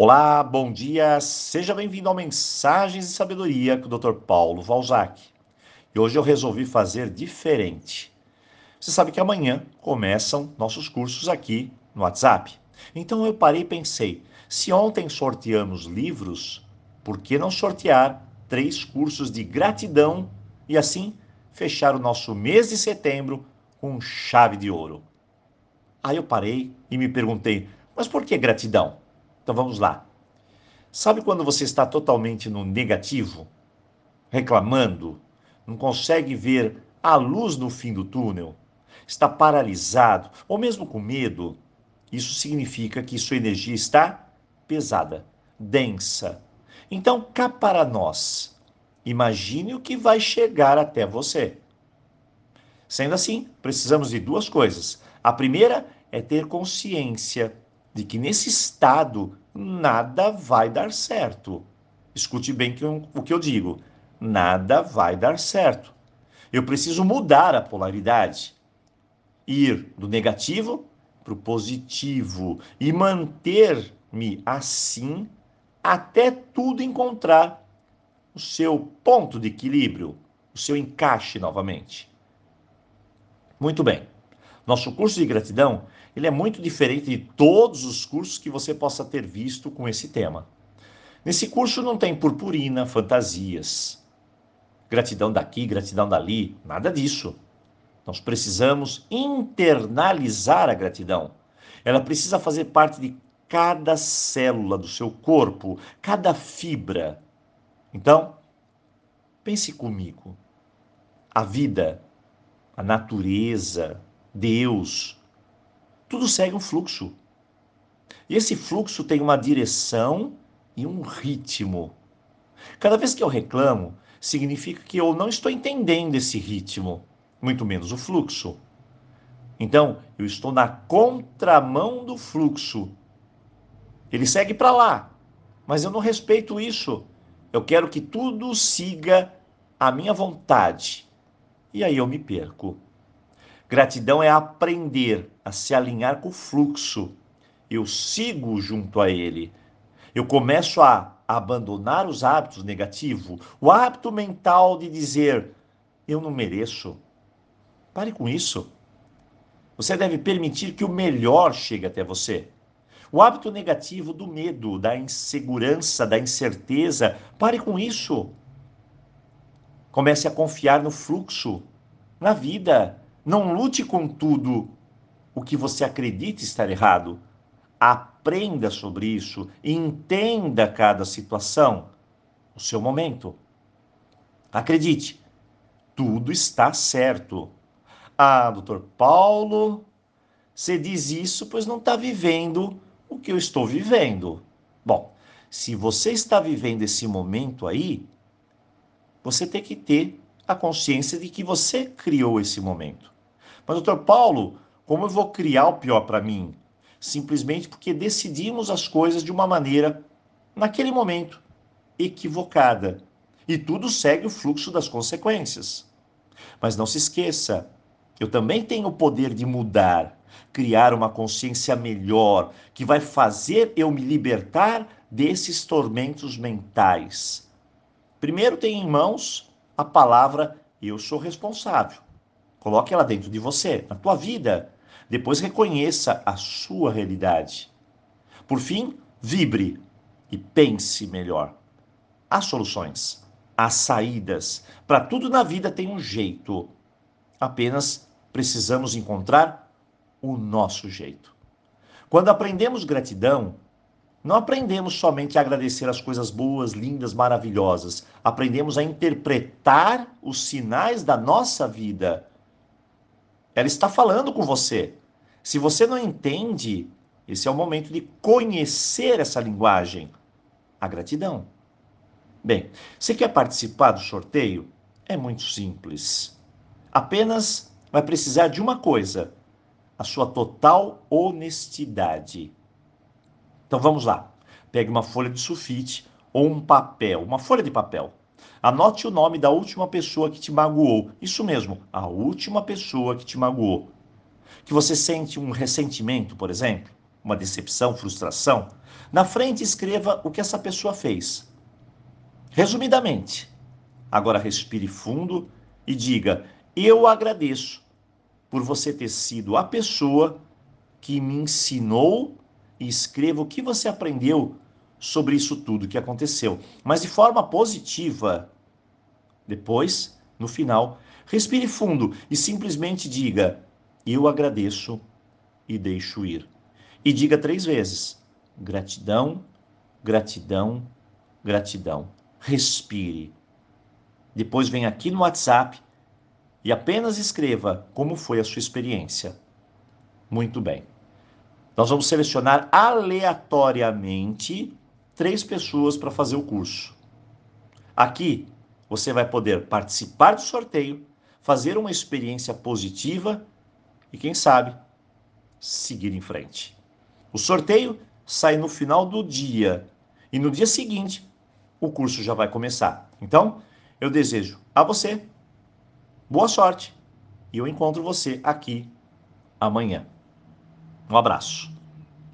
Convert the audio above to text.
Olá, bom dia, seja bem-vindo ao Mensagens de Sabedoria com o Dr. Paulo Valzac. E hoje eu resolvi fazer diferente. Você sabe que amanhã começam nossos cursos aqui no WhatsApp. Então eu parei e pensei: se ontem sorteamos livros, por que não sortear três cursos de gratidão e assim fechar o nosso mês de setembro com chave de ouro? Aí eu parei e me perguntei: mas por que gratidão? Então vamos lá. Sabe quando você está totalmente no negativo, reclamando, não consegue ver a luz no fim do túnel, está paralisado ou mesmo com medo? Isso significa que sua energia está pesada, densa. Então, cá para nós, imagine o que vai chegar até você. Sendo assim, precisamos de duas coisas. A primeira é ter consciência de que nesse estado nada vai dar certo. Escute bem o que eu digo: nada vai dar certo. Eu preciso mudar a polaridade, ir do negativo para o positivo e manter-me assim até tudo encontrar o seu ponto de equilíbrio, o seu encaixe novamente. Muito bem. Nosso curso de gratidão ele é muito diferente de todos os cursos que você possa ter visto com esse tema. Nesse curso não tem purpurina, fantasias, gratidão daqui, gratidão dali, nada disso. Nós precisamos internalizar a gratidão. Ela precisa fazer parte de cada célula do seu corpo, cada fibra. Então, pense comigo. A vida, a natureza, Deus, tudo segue um fluxo. E esse fluxo tem uma direção e um ritmo. Cada vez que eu reclamo, significa que eu não estou entendendo esse ritmo, muito menos o fluxo. Então, eu estou na contramão do fluxo. Ele segue para lá, mas eu não respeito isso. Eu quero que tudo siga a minha vontade. E aí eu me perco. Gratidão é aprender a se alinhar com o fluxo. Eu sigo junto a ele. Eu começo a abandonar os hábitos negativos, o hábito mental de dizer eu não mereço. Pare com isso. Você deve permitir que o melhor chegue até você. O hábito negativo do medo, da insegurança, da incerteza, pare com isso. Comece a confiar no fluxo, na vida, não lute com tudo o que você acredita estar errado. Aprenda sobre isso, entenda cada situação, o seu momento. Acredite, tudo está certo. Ah, doutor Paulo, você diz isso pois não está vivendo o que eu estou vivendo. Bom, se você está vivendo esse momento aí, você tem que ter a consciência de que você criou esse momento. Mas, doutor Paulo, como eu vou criar o pior para mim? Simplesmente porque decidimos as coisas de uma maneira, naquele momento, equivocada. E tudo segue o fluxo das consequências. Mas não se esqueça, eu também tenho o poder de mudar, criar uma consciência melhor, que vai fazer eu me libertar desses tormentos mentais. Primeiro tem em mãos a palavra eu sou responsável. Coloque ela dentro de você, na tua vida. Depois reconheça a sua realidade. Por fim, vibre e pense melhor. Há soluções, há saídas. Para tudo na vida tem um jeito. Apenas precisamos encontrar o nosso jeito. Quando aprendemos gratidão, não aprendemos somente a agradecer as coisas boas, lindas, maravilhosas. Aprendemos a interpretar os sinais da nossa vida ela está falando com você. Se você não entende, esse é o momento de conhecer essa linguagem. A gratidão. Bem, você quer participar do sorteio? É muito simples. Apenas vai precisar de uma coisa: a sua total honestidade. Então vamos lá. Pegue uma folha de sulfite ou um papel, uma folha de papel. Anote o nome da última pessoa que te magoou. Isso mesmo, a última pessoa que te magoou. Que você sente um ressentimento, por exemplo. uma decepção, frustração, na frente escreva o que essa pessoa fez. Resumidamente. Agora respire fundo e diga: Eu agradeço por você ter sido a pessoa que me ensinou e escreva o que você aprendeu sobre isso tudo que aconteceu, mas de forma positiva. Depois, no final, respire fundo e simplesmente diga: Eu agradeço e deixo ir. E diga três vezes: gratidão, gratidão, gratidão. Respire. Depois vem aqui no WhatsApp e apenas escreva como foi a sua experiência. Muito bem. Nós vamos selecionar aleatoriamente três pessoas para fazer o curso. Aqui você vai poder participar do sorteio, fazer uma experiência positiva e, quem sabe, seguir em frente. O sorteio sai no final do dia e no dia seguinte o curso já vai começar. Então, eu desejo a você boa sorte e eu encontro você aqui amanhã. Um abraço.